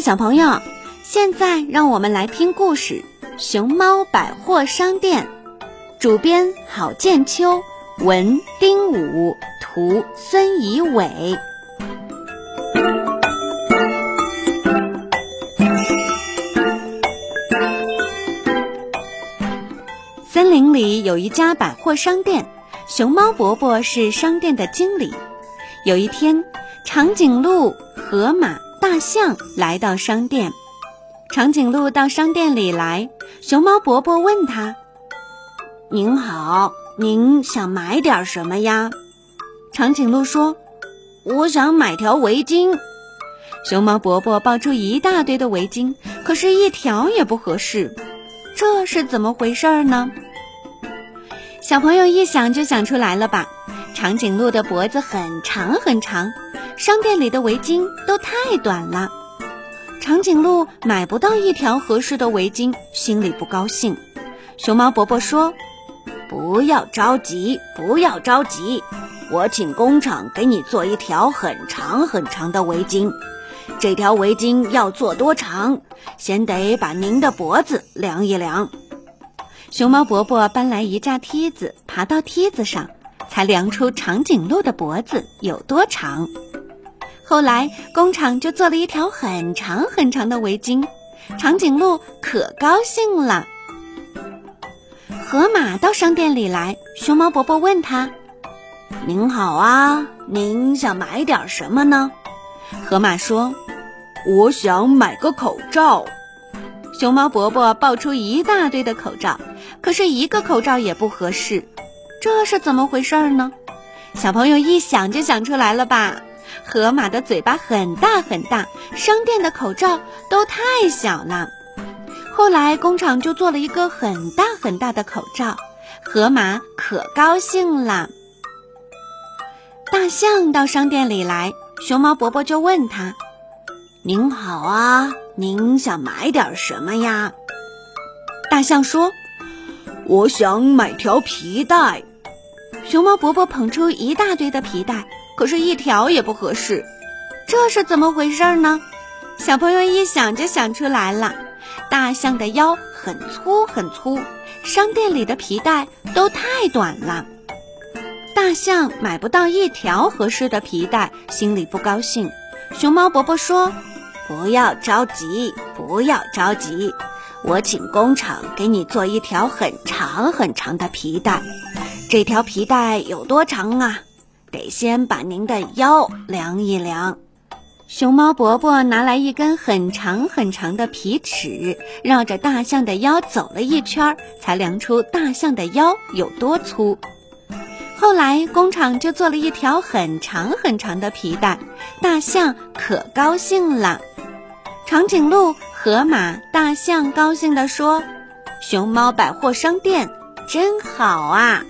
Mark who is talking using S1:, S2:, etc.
S1: 小朋友，现在让我们来听故事《熊猫百货商店》。主编郝建秋，文丁武，图孙怡伟。森林里有一家百货商店，熊猫伯伯是商店的经理。有一天，长颈鹿、河马、大象来到商店。长颈鹿到商店里来，熊猫伯伯问他：“您好，您想买点什么呀？”长颈鹿说：“我想买条围巾。”熊猫伯伯抱出一大堆的围巾，可是一条也不合适，这是怎么回事呢？小朋友一想就想出来了吧？长颈鹿的脖子很长很长，商店里的围巾都太短了。长颈鹿买不到一条合适的围巾，心里不高兴。熊猫伯伯说：“不要着急，不要着急，我请工厂给你做一条很长很长的围巾。这条围巾要做多长？先得把您的脖子量一量。”熊猫伯伯搬来一架梯子，爬到梯子上，才量出长颈鹿的脖子有多长。后来工厂就做了一条很长很长的围巾，长颈鹿可高兴了。河马到商店里来，熊猫伯伯问他：“您好啊，您想买点什么呢？”河马说：“我想买个口罩。”熊猫伯伯抱出一大堆的口罩，可是一个口罩也不合适，这是怎么回事呢？小朋友一想就想出来了吧？河马的嘴巴很大很大，商店的口罩都太小了。后来工厂就做了一个很大很大的口罩，河马可高兴了。大象到商店里来，熊猫伯伯就问他：“您好啊。”您想买点什么呀？大象说：“我想买条皮带。”熊猫伯伯捧出一大堆的皮带，可是一条也不合适，这是怎么回事呢？小朋友一想就想出来了：大象的腰很粗很粗，商店里的皮带都太短了，大象买不到一条合适的皮带，心里不高兴。熊猫伯伯说。不要着急，不要着急，我请工厂给你做一条很长很长的皮带。这条皮带有多长啊？得先把您的腰量一量。熊猫伯伯拿来一根很长很长的皮尺，绕着大象的腰走了一圈，才量出大象的腰有多粗。后来工厂就做了一条很长很长的皮带，大象可高兴了。长颈鹿、河马、大象高兴地说：“熊猫百货商店真好啊！”